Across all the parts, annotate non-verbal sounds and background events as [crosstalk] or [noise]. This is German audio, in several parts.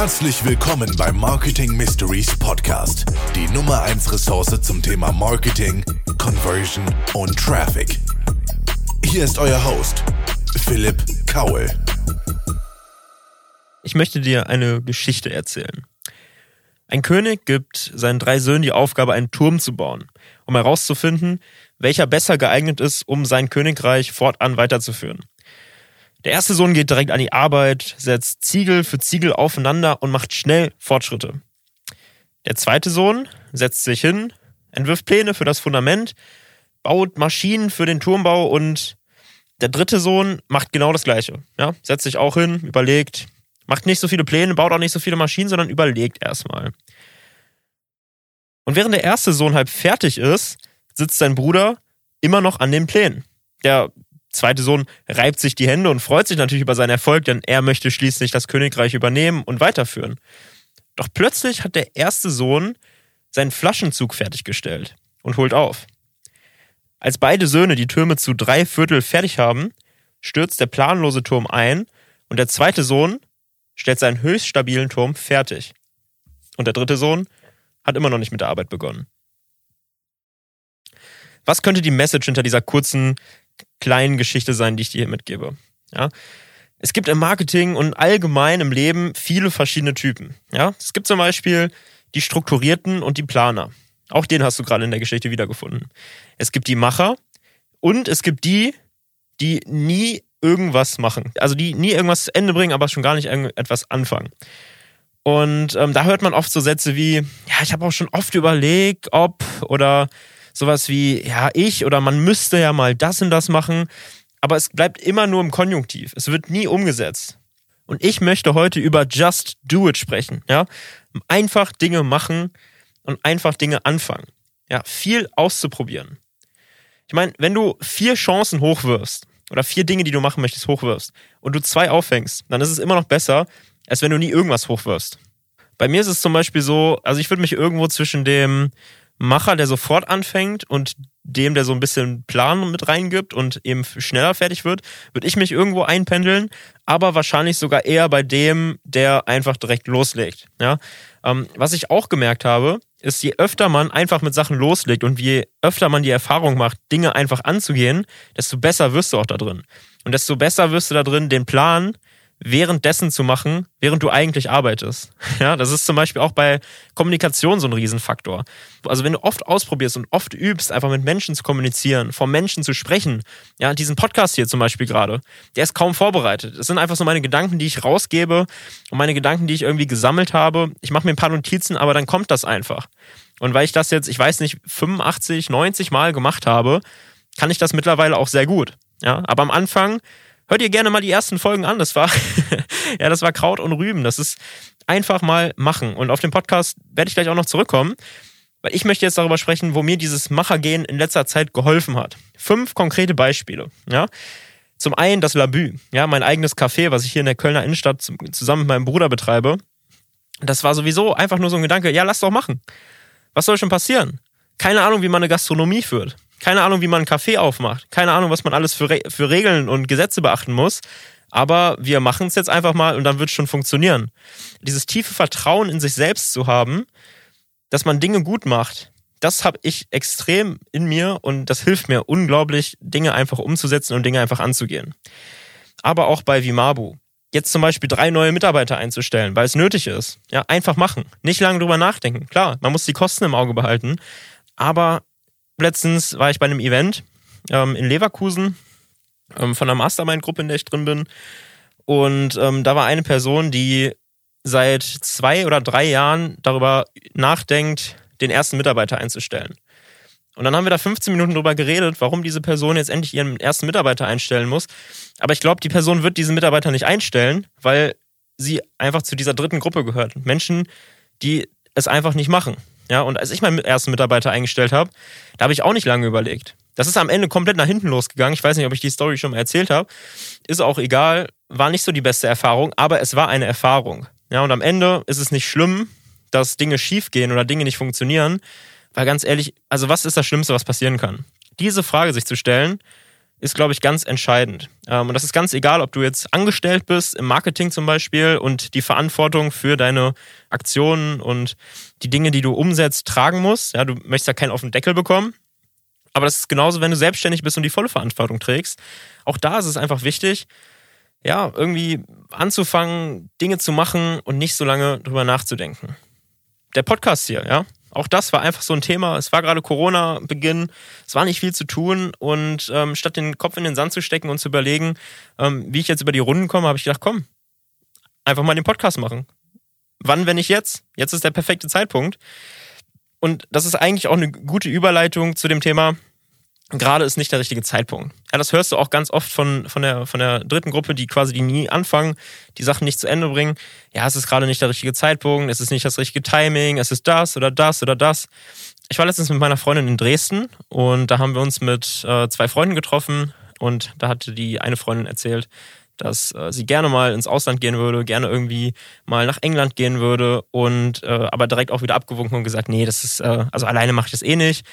Herzlich willkommen beim Marketing Mysteries Podcast, die Nummer 1 Ressource zum Thema Marketing, Conversion und Traffic. Hier ist euer Host, Philipp Kaul. Ich möchte dir eine Geschichte erzählen. Ein König gibt seinen drei Söhnen die Aufgabe, einen Turm zu bauen, um herauszufinden, welcher besser geeignet ist, um sein Königreich fortan weiterzuführen. Der erste Sohn geht direkt an die Arbeit, setzt Ziegel für Ziegel aufeinander und macht schnell Fortschritte. Der zweite Sohn setzt sich hin, entwirft Pläne für das Fundament, baut Maschinen für den Turmbau und der dritte Sohn macht genau das Gleiche. Ja, setzt sich auch hin, überlegt, macht nicht so viele Pläne, baut auch nicht so viele Maschinen, sondern überlegt erstmal. Und während der erste Sohn halb fertig ist, sitzt sein Bruder immer noch an den Plänen. Der zweite Sohn reibt sich die Hände und freut sich natürlich über seinen Erfolg, denn er möchte schließlich das Königreich übernehmen und weiterführen. Doch plötzlich hat der erste Sohn seinen Flaschenzug fertiggestellt und holt auf. Als beide Söhne die Türme zu drei Viertel fertig haben, stürzt der planlose Turm ein und der zweite Sohn stellt seinen höchst stabilen Turm fertig. Und der dritte Sohn hat immer noch nicht mit der Arbeit begonnen. Was könnte die Message hinter dieser kurzen, kleinen Geschichte sein, die ich dir hier mitgebe? Ja? Es gibt im Marketing und allgemein im Leben viele verschiedene Typen. Ja? Es gibt zum Beispiel die Strukturierten und die Planer. Auch den hast du gerade in der Geschichte wiedergefunden. Es gibt die Macher und es gibt die, die nie irgendwas machen. Also die nie irgendwas zu Ende bringen, aber schon gar nicht etwas anfangen. Und ähm, da hört man oft so Sätze wie, ja, ich habe auch schon oft überlegt, ob oder sowas wie, ja, ich oder man müsste ja mal das und das machen. Aber es bleibt immer nur im Konjunktiv. Es wird nie umgesetzt. Und ich möchte heute über Just Do It sprechen. Ja? Einfach Dinge machen und einfach Dinge anfangen. Ja, viel auszuprobieren. Ich meine, wenn du vier Chancen hochwirfst oder vier Dinge, die du machen möchtest, hochwirfst und du zwei aufhängst, dann ist es immer noch besser, als wenn du nie irgendwas hochwirfst. Bei mir ist es zum Beispiel so, also ich würde mich irgendwo zwischen dem Macher, der sofort anfängt und dem, der so ein bisschen Plan mit reingibt und eben schneller fertig wird, würde ich mich irgendwo einpendeln, aber wahrscheinlich sogar eher bei dem, der einfach direkt loslegt. Ja? Ähm, was ich auch gemerkt habe, ist, je öfter man einfach mit Sachen loslegt und je öfter man die Erfahrung macht, Dinge einfach anzugehen, desto besser wirst du auch da drin. Und desto besser wirst du da drin, den Plan währenddessen zu machen, während du eigentlich arbeitest. [laughs] Ja, das ist zum Beispiel auch bei Kommunikation so ein Riesenfaktor. Also wenn du oft ausprobierst und oft übst, einfach mit Menschen zu kommunizieren, vor Menschen zu sprechen, ja, diesen Podcast hier zum Beispiel gerade, der ist kaum vorbereitet. Es sind einfach so meine Gedanken, die ich rausgebe und meine Gedanken, die ich irgendwie gesammelt habe. Ich mache mir ein paar Notizen, aber dann kommt das einfach. Und weil ich das jetzt, ich weiß nicht, 85, 90 Mal gemacht habe, kann ich das mittlerweile auch sehr gut. Ja, aber am Anfang Hört ihr gerne mal die ersten Folgen an. Das war, [laughs] ja, das war Kraut und Rüben. Das ist einfach mal machen. Und auf dem Podcast werde ich gleich auch noch zurückkommen, weil ich möchte jetzt darüber sprechen, wo mir dieses Machergehen in letzter Zeit geholfen hat. Fünf konkrete Beispiele, ja. Zum einen das Labü, ja, mein eigenes Café, was ich hier in der Kölner Innenstadt zusammen mit meinem Bruder betreibe. Das war sowieso einfach nur so ein Gedanke, ja, lass doch machen. Was soll schon passieren? Keine Ahnung, wie man eine Gastronomie führt. Keine Ahnung, wie man einen Kaffee aufmacht. Keine Ahnung, was man alles für, Re für Regeln und Gesetze beachten muss. Aber wir machen es jetzt einfach mal und dann wird es schon funktionieren. Dieses tiefe Vertrauen in sich selbst zu haben, dass man Dinge gut macht, das habe ich extrem in mir und das hilft mir unglaublich, Dinge einfach umzusetzen und Dinge einfach anzugehen. Aber auch bei Vimabu. Jetzt zum Beispiel drei neue Mitarbeiter einzustellen, weil es nötig ist. Ja, einfach machen. Nicht lange drüber nachdenken. Klar, man muss die Kosten im Auge behalten. Aber letztens war ich bei einem Event ähm, in Leverkusen ähm, von einer Mastermind-Gruppe, in der ich drin bin. Und ähm, da war eine Person, die seit zwei oder drei Jahren darüber nachdenkt, den ersten Mitarbeiter einzustellen. Und dann haben wir da 15 Minuten darüber geredet, warum diese Person jetzt endlich ihren ersten Mitarbeiter einstellen muss. Aber ich glaube, die Person wird diesen Mitarbeiter nicht einstellen, weil sie einfach zu dieser dritten Gruppe gehört. Menschen, die es einfach nicht machen. Ja, und als ich meinen ersten Mitarbeiter eingestellt habe, da habe ich auch nicht lange überlegt. Das ist am Ende komplett nach hinten losgegangen. Ich weiß nicht, ob ich die Story schon mal erzählt habe. Ist auch egal. War nicht so die beste Erfahrung, aber es war eine Erfahrung. Ja, und am Ende ist es nicht schlimm, dass Dinge schiefgehen oder Dinge nicht funktionieren. Weil ganz ehrlich, also was ist das Schlimmste, was passieren kann? Diese Frage sich zu stellen, ist, glaube ich, ganz entscheidend. Ähm, und das ist ganz egal, ob du jetzt angestellt bist, im Marketing zum Beispiel, und die Verantwortung für deine Aktionen und die Dinge, die du umsetzt, tragen musst. Ja, du möchtest ja keinen den Deckel bekommen. Aber das ist genauso, wenn du selbstständig bist und die volle Verantwortung trägst. Auch da ist es einfach wichtig, ja, irgendwie anzufangen, Dinge zu machen und nicht so lange drüber nachzudenken. Der Podcast hier, ja, auch das war einfach so ein Thema. Es war gerade Corona-Beginn, es war nicht viel zu tun und ähm, statt den Kopf in den Sand zu stecken und zu überlegen, ähm, wie ich jetzt über die Runden komme, habe ich gedacht, komm, einfach mal den Podcast machen. Wann, wenn nicht jetzt? Jetzt ist der perfekte Zeitpunkt. Und das ist eigentlich auch eine gute Überleitung zu dem Thema, gerade ist nicht der richtige Zeitpunkt. Ja, das hörst du auch ganz oft von, von, der, von der dritten Gruppe, die quasi die nie anfangen, die Sachen nicht zu Ende bringen. Ja, es ist gerade nicht der richtige Zeitpunkt, es ist nicht das richtige Timing, es ist das oder das oder das. Ich war letztens mit meiner Freundin in Dresden und da haben wir uns mit äh, zwei Freunden getroffen und da hatte die eine Freundin erzählt, dass äh, sie gerne mal ins Ausland gehen würde, gerne irgendwie mal nach England gehen würde und äh, aber direkt auch wieder abgewunken und gesagt, nee, das ist, äh, also alleine mache ich das eh nicht.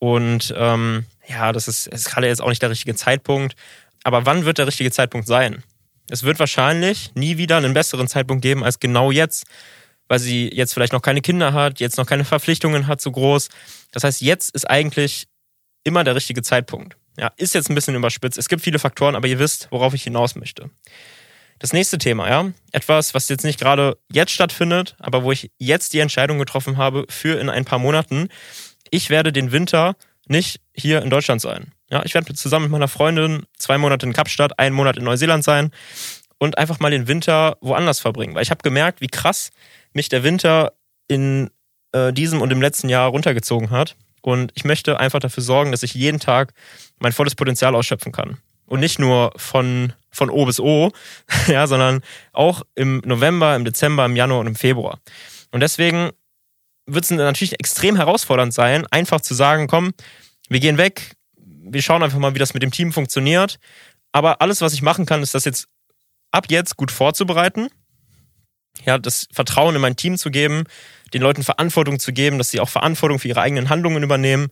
Und ähm, ja, das ist, ist gerade jetzt auch nicht der richtige Zeitpunkt. Aber wann wird der richtige Zeitpunkt sein? Es wird wahrscheinlich nie wieder einen besseren Zeitpunkt geben als genau jetzt, weil sie jetzt vielleicht noch keine Kinder hat, jetzt noch keine Verpflichtungen hat so groß. Das heißt, jetzt ist eigentlich immer der richtige Zeitpunkt. Ja, ist jetzt ein bisschen überspitzt. Es gibt viele Faktoren, aber ihr wisst, worauf ich hinaus möchte. Das nächste Thema, ja, etwas, was jetzt nicht gerade jetzt stattfindet, aber wo ich jetzt die Entscheidung getroffen habe für in ein paar Monaten. Ich werde den Winter nicht hier in Deutschland sein. Ja, ich werde zusammen mit meiner Freundin zwei Monate in Kapstadt, einen Monat in Neuseeland sein und einfach mal den Winter woanders verbringen. Weil ich habe gemerkt, wie krass mich der Winter in äh, diesem und im letzten Jahr runtergezogen hat. Und ich möchte einfach dafür sorgen, dass ich jeden Tag mein volles Potenzial ausschöpfen kann. Und nicht nur von, von O bis O, [laughs] ja, sondern auch im November, im Dezember, im Januar und im Februar. Und deswegen wird es natürlich extrem herausfordernd sein, einfach zu sagen, komm, wir gehen weg, wir schauen einfach mal, wie das mit dem Team funktioniert. Aber alles, was ich machen kann, ist das jetzt ab jetzt gut vorzubereiten. Ja, das Vertrauen in mein Team zu geben, den Leuten Verantwortung zu geben, dass sie auch Verantwortung für ihre eigenen Handlungen übernehmen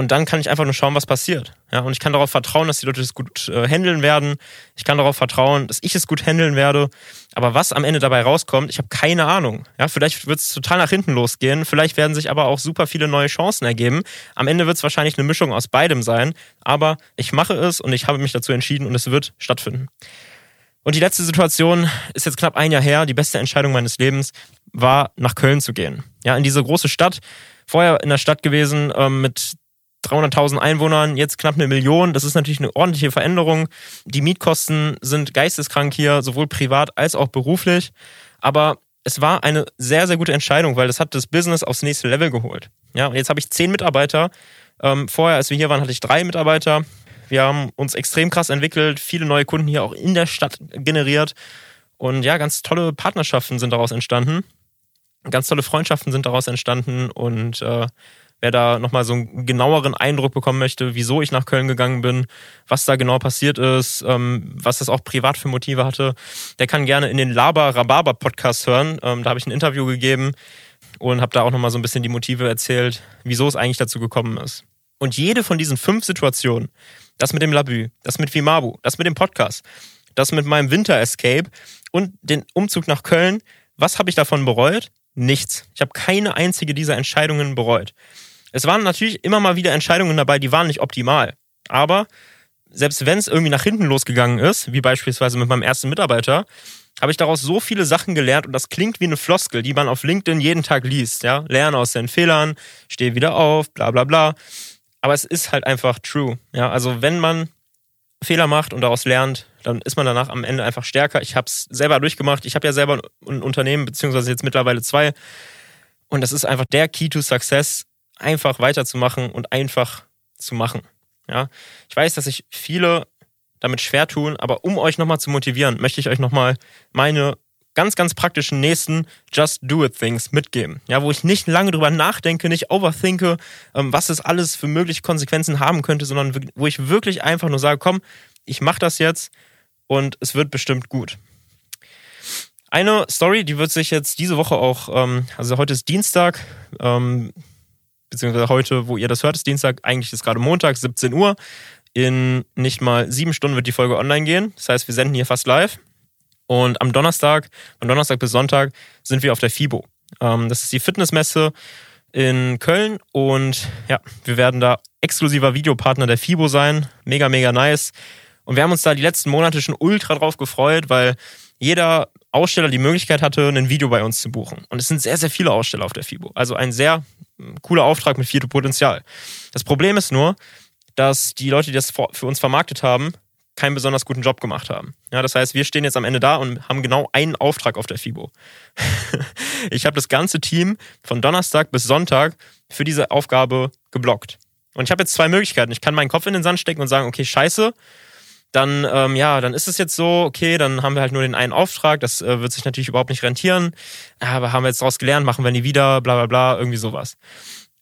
und dann kann ich einfach nur schauen, was passiert. Ja, und ich kann darauf vertrauen, dass die Leute das gut äh, handeln werden. Ich kann darauf vertrauen, dass ich es gut handeln werde. Aber was am Ende dabei rauskommt, ich habe keine Ahnung. Ja, vielleicht wird es total nach hinten losgehen. Vielleicht werden sich aber auch super viele neue Chancen ergeben. Am Ende wird es wahrscheinlich eine Mischung aus beidem sein. Aber ich mache es und ich habe mich dazu entschieden und es wird stattfinden. Und die letzte Situation ist jetzt knapp ein Jahr her. Die beste Entscheidung meines Lebens war, nach Köln zu gehen. Ja, in diese große Stadt. Vorher in der Stadt gewesen ähm, mit 300.000 Einwohnern, jetzt knapp eine Million. Das ist natürlich eine ordentliche Veränderung. Die Mietkosten sind geisteskrank hier, sowohl privat als auch beruflich. Aber es war eine sehr, sehr gute Entscheidung, weil das hat das Business aufs nächste Level geholt. Ja, und jetzt habe ich zehn Mitarbeiter. Ähm, vorher, als wir hier waren, hatte ich drei Mitarbeiter. Wir haben uns extrem krass entwickelt, viele neue Kunden hier auch in der Stadt generiert. Und ja, ganz tolle Partnerschaften sind daraus entstanden. Ganz tolle Freundschaften sind daraus entstanden. Und äh, Wer da nochmal so einen genaueren Eindruck bekommen möchte, wieso ich nach Köln gegangen bin, was da genau passiert ist, ähm, was das auch privat für Motive hatte, der kann gerne in den Laber Rhabarber Podcast hören. Ähm, da habe ich ein Interview gegeben und habe da auch nochmal so ein bisschen die Motive erzählt, wieso es eigentlich dazu gekommen ist. Und jede von diesen fünf Situationen, das mit dem Labü, das mit Vimabu, das mit dem Podcast, das mit meinem Winter Escape und den Umzug nach Köln, was habe ich davon bereut? Nichts. Ich habe keine einzige dieser Entscheidungen bereut. Es waren natürlich immer mal wieder Entscheidungen dabei, die waren nicht optimal. Aber selbst wenn es irgendwie nach hinten losgegangen ist, wie beispielsweise mit meinem ersten Mitarbeiter, habe ich daraus so viele Sachen gelernt und das klingt wie eine Floskel, die man auf LinkedIn jeden Tag liest. Ja? Lerne aus deinen Fehlern, stehe wieder auf, bla bla bla. Aber es ist halt einfach true. Ja? Also wenn man Fehler macht und daraus lernt, dann ist man danach am Ende einfach stärker. Ich habe es selber durchgemacht. Ich habe ja selber ein Unternehmen, beziehungsweise jetzt mittlerweile zwei. Und das ist einfach der Key to Success, einfach weiterzumachen und einfach zu machen. Ja, ich weiß, dass sich viele damit schwer tun, aber um euch nochmal zu motivieren, möchte ich euch nochmal meine ganz, ganz praktischen nächsten Just Do It Things mitgeben. Ja, wo ich nicht lange drüber nachdenke, nicht overthinke, ähm, was es alles für mögliche Konsequenzen haben könnte, sondern wo ich wirklich einfach nur sage, komm, ich mache das jetzt und es wird bestimmt gut. Eine Story, die wird sich jetzt diese Woche auch, ähm, also heute ist Dienstag, ähm, beziehungsweise heute, wo ihr das hört, ist Dienstag, eigentlich ist gerade Montag, 17 Uhr. in nicht mal sieben Stunden wird die Folge online gehen. Das heißt, wir senden hier fast live. Und am Donnerstag, von Donnerstag bis Sonntag, sind wir auf der FIBO. Ähm, das ist die Fitnessmesse in Köln und ja, wir werden da exklusiver Videopartner der FIBO sein. Mega, mega nice. Und wir haben uns da die letzten Monate schon ultra drauf gefreut, weil jeder Aussteller die Möglichkeit hatte, ein Video bei uns zu buchen. Und es sind sehr, sehr viele Aussteller auf der FIBO. Also ein sehr cooler Auftrag mit viel Potenzial. Das Problem ist nur, dass die Leute, die das für uns vermarktet haben, keinen besonders guten Job gemacht haben. Ja, das heißt, wir stehen jetzt am Ende da und haben genau einen Auftrag auf der FIBO. [laughs] ich habe das ganze Team von Donnerstag bis Sonntag für diese Aufgabe geblockt. Und ich habe jetzt zwei Möglichkeiten. Ich kann meinen Kopf in den Sand stecken und sagen, okay, scheiße, dann, ähm, ja, dann ist es jetzt so, okay, dann haben wir halt nur den einen Auftrag, das äh, wird sich natürlich überhaupt nicht rentieren, aber haben wir jetzt daraus gelernt, machen wir nie wieder, bla bla bla, irgendwie sowas.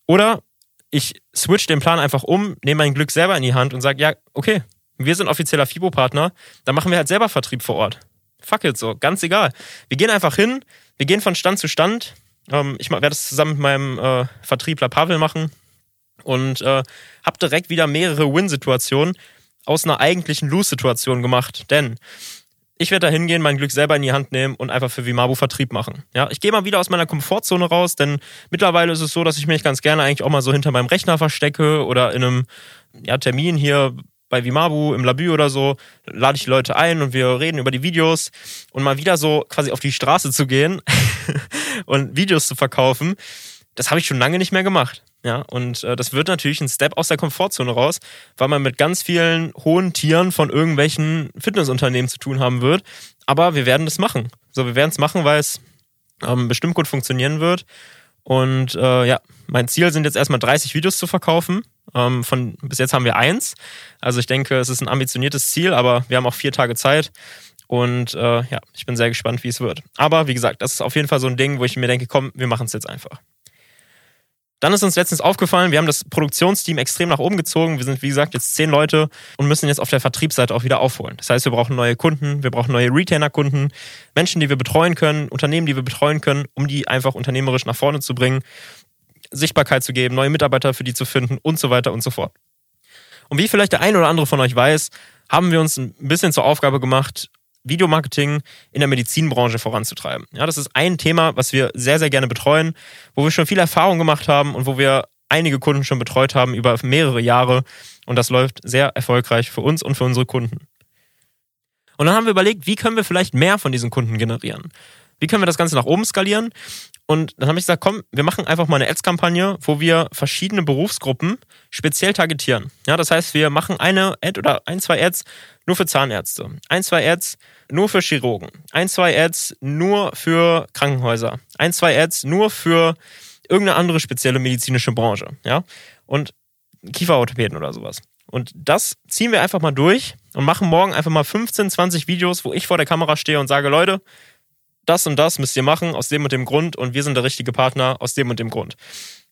Oder ich switch den Plan einfach um, nehme mein Glück selber in die Hand und sage, ja, okay, wir sind offizieller FIBO-Partner, dann machen wir halt selber Vertrieb vor Ort. Fuck it so, ganz egal. Wir gehen einfach hin, wir gehen von Stand zu Stand. Ähm, ich werde das zusammen mit meinem äh, Vertriebler Pavel machen und äh, habe direkt wieder mehrere Win-Situationen aus einer eigentlichen Lose-Situation gemacht. Denn ich werde da hingehen, mein Glück selber in die Hand nehmen und einfach für Vimabu Vertrieb machen. Ja, ich gehe mal wieder aus meiner Komfortzone raus, denn mittlerweile ist es so, dass ich mich ganz gerne eigentlich auch mal so hinter meinem Rechner verstecke oder in einem ja, Termin hier bei Vimabu im Labü oder so, lade ich die Leute ein und wir reden über die Videos und mal wieder so quasi auf die Straße zu gehen [laughs] und Videos zu verkaufen, das habe ich schon lange nicht mehr gemacht. Ja, und äh, das wird natürlich ein Step aus der Komfortzone raus, weil man mit ganz vielen hohen Tieren von irgendwelchen Fitnessunternehmen zu tun haben wird. Aber wir werden das machen. So, wir werden es machen, weil es ähm, bestimmt gut funktionieren wird. Und äh, ja, mein Ziel sind jetzt erstmal 30 Videos zu verkaufen. Ähm, von bis jetzt haben wir eins. Also ich denke, es ist ein ambitioniertes Ziel, aber wir haben auch vier Tage Zeit. Und äh, ja, ich bin sehr gespannt, wie es wird. Aber wie gesagt, das ist auf jeden Fall so ein Ding, wo ich mir denke, komm, wir machen es jetzt einfach. Dann ist uns letztens aufgefallen, wir haben das Produktionsteam extrem nach oben gezogen. Wir sind, wie gesagt, jetzt zehn Leute und müssen jetzt auf der Vertriebsseite auch wieder aufholen. Das heißt, wir brauchen neue Kunden, wir brauchen neue Retainer-Kunden, Menschen, die wir betreuen können, Unternehmen, die wir betreuen können, um die einfach unternehmerisch nach vorne zu bringen, Sichtbarkeit zu geben, neue Mitarbeiter für die zu finden und so weiter und so fort. Und wie vielleicht der ein oder andere von euch weiß, haben wir uns ein bisschen zur Aufgabe gemacht, Videomarketing in der Medizinbranche voranzutreiben. Ja, das ist ein Thema, was wir sehr, sehr gerne betreuen, wo wir schon viel Erfahrung gemacht haben und wo wir einige Kunden schon betreut haben über mehrere Jahre. Und das läuft sehr erfolgreich für uns und für unsere Kunden. Und dann haben wir überlegt, wie können wir vielleicht mehr von diesen Kunden generieren? Wie können wir das Ganze nach oben skalieren? Und dann habe ich gesagt, komm, wir machen einfach mal eine Ads-Kampagne, wo wir verschiedene Berufsgruppen speziell targetieren. Ja, das heißt, wir machen eine Ad oder ein, zwei Ads nur für Zahnärzte, ein, zwei Ads nur für Chirurgen, ein, zwei Ads nur für Krankenhäuser, ein, zwei Ads nur für irgendeine andere spezielle medizinische Branche, ja, und Kieferorthopäden oder sowas. Und das ziehen wir einfach mal durch und machen morgen einfach mal 15, 20 Videos, wo ich vor der Kamera stehe und sage, Leute, das und das müsst ihr machen aus dem und dem Grund und wir sind der richtige Partner aus dem und dem Grund.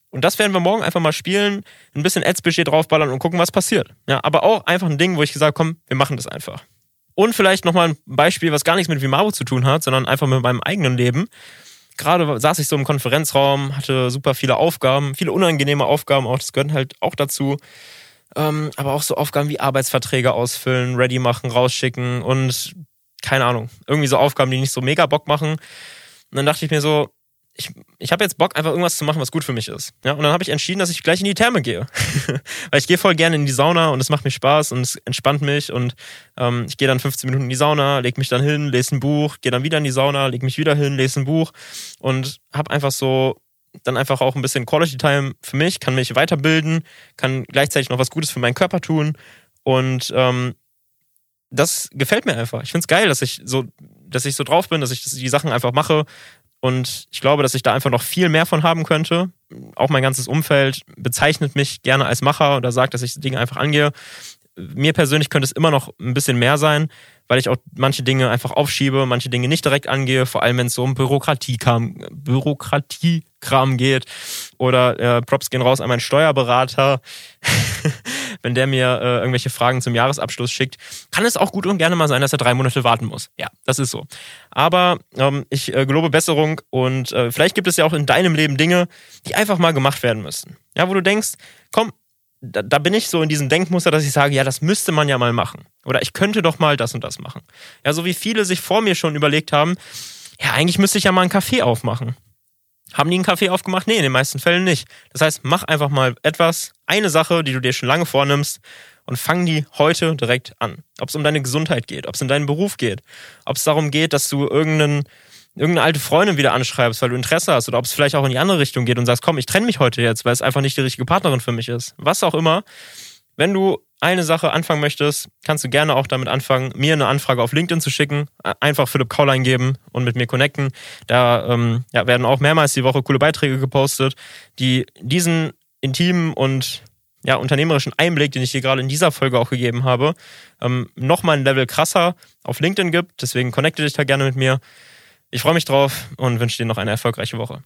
Und das werden wir morgen einfach mal spielen, ein bisschen Ads-Budget draufballern und gucken, was passiert. Ja, aber auch einfach ein Ding, wo ich gesagt habe, komm, wir machen das einfach. Und vielleicht nochmal ein Beispiel, was gar nichts mit Vimavo zu tun hat, sondern einfach mit meinem eigenen Leben. Gerade saß ich so im Konferenzraum, hatte super viele Aufgaben, viele unangenehme Aufgaben auch, das gehört halt auch dazu. Ähm, aber auch so Aufgaben wie Arbeitsverträge ausfüllen, ready machen, rausschicken und keine Ahnung, irgendwie so Aufgaben, die nicht so mega Bock machen. Und dann dachte ich mir so, ich, ich habe jetzt Bock, einfach irgendwas zu machen, was gut für mich ist. Ja, und dann habe ich entschieden, dass ich gleich in die Therme gehe. [laughs] Weil ich gehe voll gerne in die Sauna und es macht mir Spaß und es entspannt mich. Und ähm, ich gehe dann 15 Minuten in die Sauna, lege mich dann hin, lese ein Buch, gehe dann wieder in die Sauna, lege mich wieder hin, lese ein Buch und habe einfach so dann einfach auch ein bisschen Quality Time für mich, kann mich weiterbilden, kann gleichzeitig noch was Gutes für meinen Körper tun. Und ähm, das gefällt mir einfach. Ich finde es geil, dass ich so, dass ich so drauf bin, dass ich die Sachen einfach mache. Und ich glaube, dass ich da einfach noch viel mehr von haben könnte. Auch mein ganzes Umfeld bezeichnet mich gerne als Macher oder sagt, dass ich Dinge einfach angehe. Mir persönlich könnte es immer noch ein bisschen mehr sein, weil ich auch manche Dinge einfach aufschiebe, manche Dinge nicht direkt angehe, vor allem wenn es so um Bürokratiekram, Bürokratiekram geht. Oder äh, Props gehen raus an meinen Steuerberater. [laughs] wenn der mir äh, irgendwelche Fragen zum Jahresabschluss schickt, kann es auch gut und gerne mal sein, dass er drei Monate warten muss. Ja, das ist so. Aber ähm, ich äh, gelobe Besserung und äh, vielleicht gibt es ja auch in deinem Leben Dinge, die einfach mal gemacht werden müssen. Ja, wo du denkst, komm, da, da bin ich so in diesem Denkmuster, dass ich sage, ja, das müsste man ja mal machen. Oder ich könnte doch mal das und das machen. Ja, so wie viele sich vor mir schon überlegt haben, ja, eigentlich müsste ich ja mal einen Kaffee aufmachen. Haben die einen Kaffee aufgemacht? Nee, in den meisten Fällen nicht. Das heißt, mach einfach mal etwas, eine Sache, die du dir schon lange vornimmst und fang die heute direkt an. Ob es um deine Gesundheit geht, ob es um deinen Beruf geht, ob es darum geht, dass du irgendeinen irgendeine alte Freundin wieder anschreibst, weil du Interesse hast oder ob es vielleicht auch in die andere Richtung geht und sagst, komm, ich trenne mich heute jetzt, weil es einfach nicht die richtige Partnerin für mich ist. Was auch immer. Wenn du eine Sache anfangen möchtest, kannst du gerne auch damit anfangen, mir eine Anfrage auf LinkedIn zu schicken. Einfach Philipp Kaul eingeben und mit mir connecten. Da ähm, ja, werden auch mehrmals die Woche coole Beiträge gepostet, die diesen intimen und ja, unternehmerischen Einblick, den ich dir gerade in dieser Folge auch gegeben habe, ähm, nochmal ein Level krasser auf LinkedIn gibt. Deswegen connecte dich da gerne mit mir. Ich freue mich drauf und wünsche dir noch eine erfolgreiche Woche.